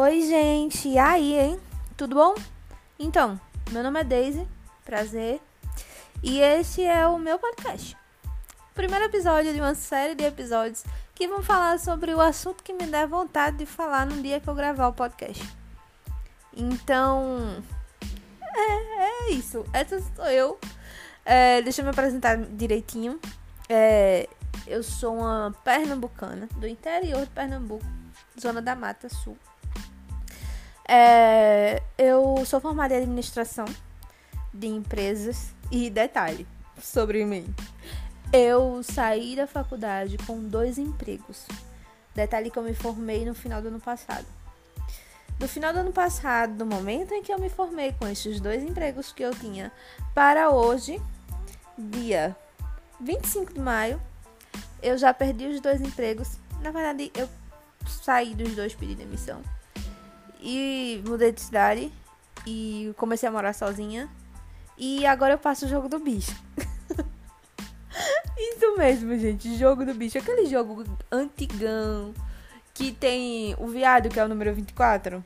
Oi, gente. E aí, hein? Tudo bom? Então, meu nome é Daisy. Prazer. E esse é o meu podcast. Primeiro episódio de uma série de episódios que vão falar sobre o assunto que me der vontade de falar no dia que eu gravar o podcast. Então, é, é isso. Essa sou eu. É, deixa eu me apresentar direitinho. É, eu sou uma pernambucana do interior de Pernambuco, zona da Mata Sul. É, eu sou formada em administração de empresas e detalhe sobre mim. Eu saí da faculdade com dois empregos. Detalhe que eu me formei no final do ano passado. Do final do ano passado, do momento em que eu me formei com esses dois empregos que eu tinha, para hoje, dia 25 de maio, eu já perdi os dois empregos. Na verdade, eu saí dos dois pedindo demissão. E mudei de cidade. E comecei a morar sozinha. E agora eu passo o jogo do bicho. Isso mesmo, gente. Jogo do bicho. Aquele jogo antigão. Que tem o viado, que é o número 24.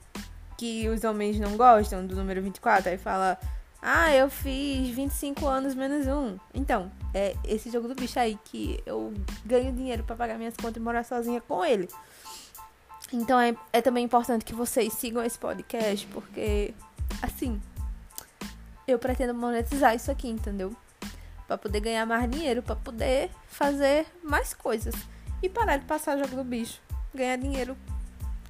Que os homens não gostam do número 24. Aí fala. Ah, eu fiz 25 anos menos um. Então, é esse jogo do bicho aí que eu ganho dinheiro para pagar minhas contas e morar sozinha com ele. Então é, é também importante que vocês sigam esse podcast, porque assim, eu pretendo monetizar isso aqui, entendeu? Para poder ganhar mais dinheiro, para poder fazer mais coisas e parar de passar jogo do bicho, ganhar dinheiro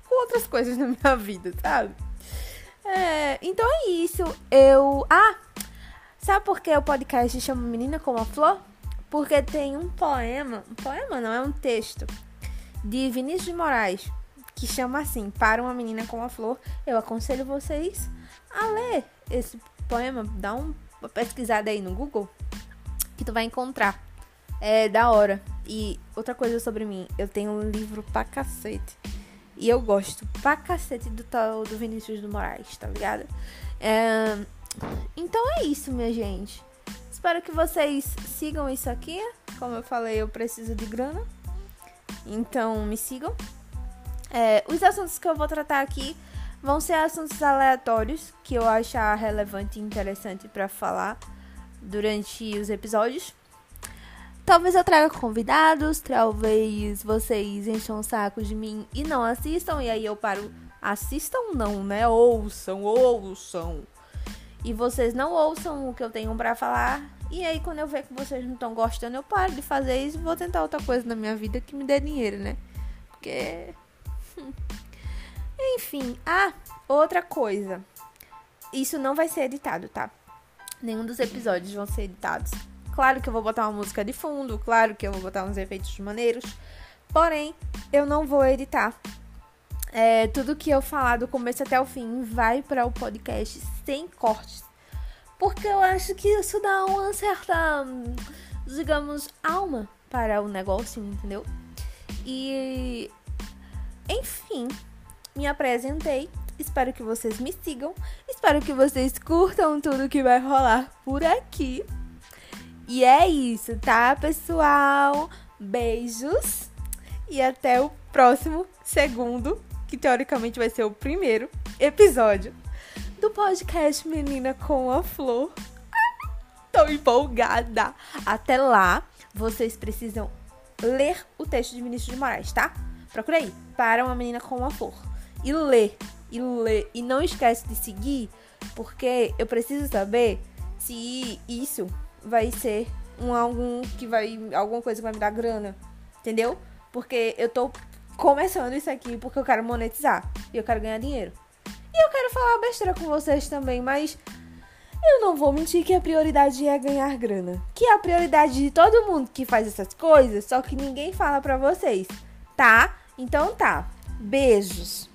com outras coisas na minha vida, sabe? É, então é isso. Eu. Ah! Sabe por que o podcast chama Menina como a Flor? Porque tem um poema. Um poema não, é um texto. De Vinícius de Moraes que chama assim, Para uma Menina com a Flor. Eu aconselho vocês a ler esse poema. Dá uma pesquisada aí no Google que tu vai encontrar. É da hora. E outra coisa sobre mim, eu tenho um livro pra cacete. E eu gosto pra cacete do tal do Vinícius do Moraes, tá ligado? É... Então é isso, minha gente. Espero que vocês sigam isso aqui. Como eu falei, eu preciso de grana. Então me sigam. É, os assuntos que eu vou tratar aqui vão ser assuntos aleatórios que eu achar relevante e interessante para falar durante os episódios. Talvez eu traga convidados, talvez vocês encham o saco de mim e não assistam, e aí eu paro. Assistam, não, né? Ouçam, ouçam. E vocês não ouçam o que eu tenho para falar. E aí, quando eu ver que vocês não estão gostando, eu paro de fazer isso e vou tentar outra coisa na minha vida que me dê dinheiro, né? Porque Enfim, ah, outra coisa. Isso não vai ser editado, tá? Nenhum dos episódios vão ser editados. Claro que eu vou botar uma música de fundo, claro que eu vou botar uns efeitos maneiros. Porém, eu não vou editar. É, tudo que eu falar do começo até o fim vai para o podcast sem cortes. Porque eu acho que isso dá uma certa, digamos, alma para o negócio, entendeu? E enfim, me apresentei. Espero que vocês me sigam. Espero que vocês curtam tudo que vai rolar por aqui. E é isso, tá, pessoal? Beijos e até o próximo segundo, que teoricamente vai ser o primeiro episódio do podcast Menina com a Flor. Tô empolgada. Até lá, vocês precisam ler o texto de Vinícius de Moraes, tá? Procura aí. Para uma menina com uma flor. E lê. E lê. E não esquece de seguir, porque eu preciso saber se isso vai ser um algum que vai. alguma coisa que vai me dar grana. Entendeu? Porque eu tô começando isso aqui porque eu quero monetizar. E eu quero ganhar dinheiro. E eu quero falar besteira com vocês também, mas eu não vou mentir que a prioridade é ganhar grana. Que é a prioridade de todo mundo que faz essas coisas, só que ninguém fala pra vocês, tá? Então tá. Beijos.